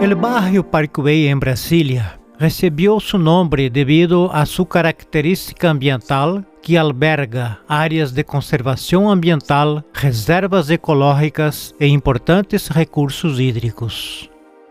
El barrio Parkway em Brasília recebeu seu nome devido a sua característica ambiental que alberga áreas de conservação ambiental, reservas ecológicas e importantes recursos hídricos.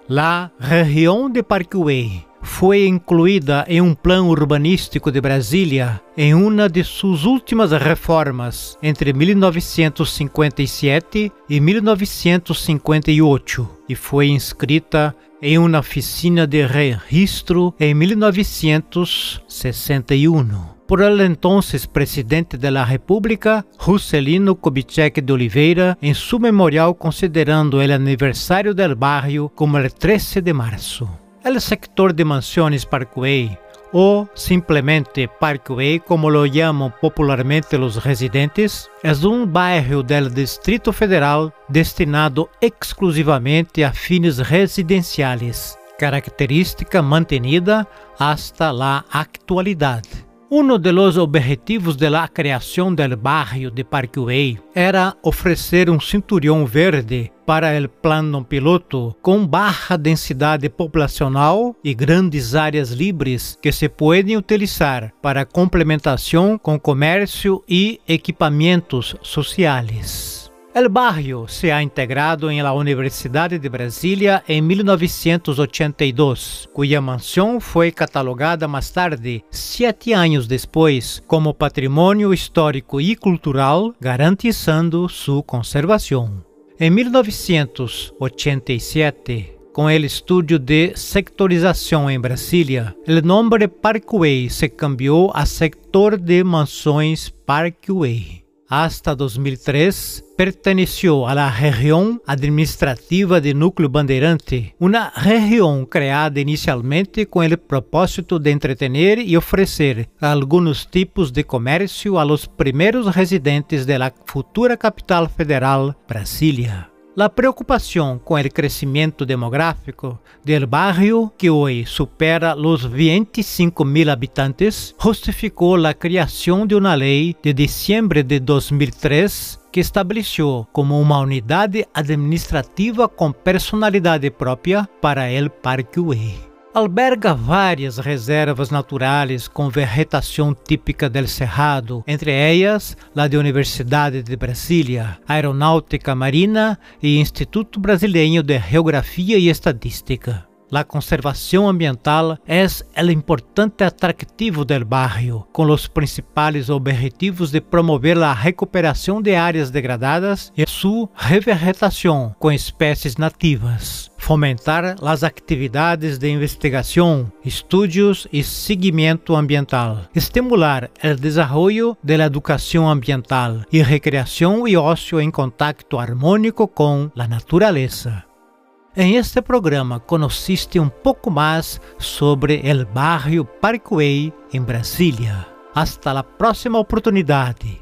La região de Parkway foi incluída em um plano urbanístico de Brasília em uma de suas últimas reformas entre 1957 e 1958 e foi inscrita em uma oficina de registro em 1961 por el entonces presidente de la República, Juscelino Kubitschek de Oliveira, em seu memorial considerando o aniversário del barrio como el 13 de março. El sector de mansiones Parkway, o simplesmente Parkway como lo llaman popularmente los residentes, é um bairro del Distrito Federal destinado exclusivamente a fines residenciais, característica mantenida hasta la actualidade. Um dos objetivos da criação do barrio de Parkway era oferecer um cinturão verde para o plano piloto com baixa densidade populacional e grandes áreas livres que se podem utilizar para complementação com comércio e equipamentos sociais. El barrio se ha integrado en la Universidad de Brasilia en 1982, cuya mansión fue catalogada más tarde, siete años después, como Patrimônio Histórico e Cultural, garantizando su conservación. En 1987, com o estudio de sectorização em Brasília, o nome Parkway se cambiou a Sector de Mansões Parkway hasta 2003, perteneció a la región administrativa de Núcleo Bandeirante, una región creada inicialmente con el propósito de entretener y ofrecer algunos tipos de comercio a los primeros residentes de la futura capital federal, Brasilia. La preocupação com o crescimento demográfico del barrio, que hoje supera os 25 mil habitantes, justificou a criação de uma lei de dezembro de 2003 que estabeleceu como uma unidade administrativa com personalidade própria para o Parkway alberga várias reservas naturais com vegetação típica del Cerrado, entre elas a da Universidade de Brasília, Aeronáutica Marina e Instituto Brasileiro de Geografia e Estadística. La conservação ambiental é o importante atractivo del barrio, com os principais objetivos de promover a recuperação de áreas degradadas e sua revegetação com espécies nativas, fomentar as atividades de investigação, estudos e seguimento ambiental, estimular o desenvolvimento da educação ambiental e recreação e ócio em contato harmônico com a natureza. Em este programa conheciste um pouco mais sobre o bairro Parkway em Brasília. Hasta a próxima oportunidade.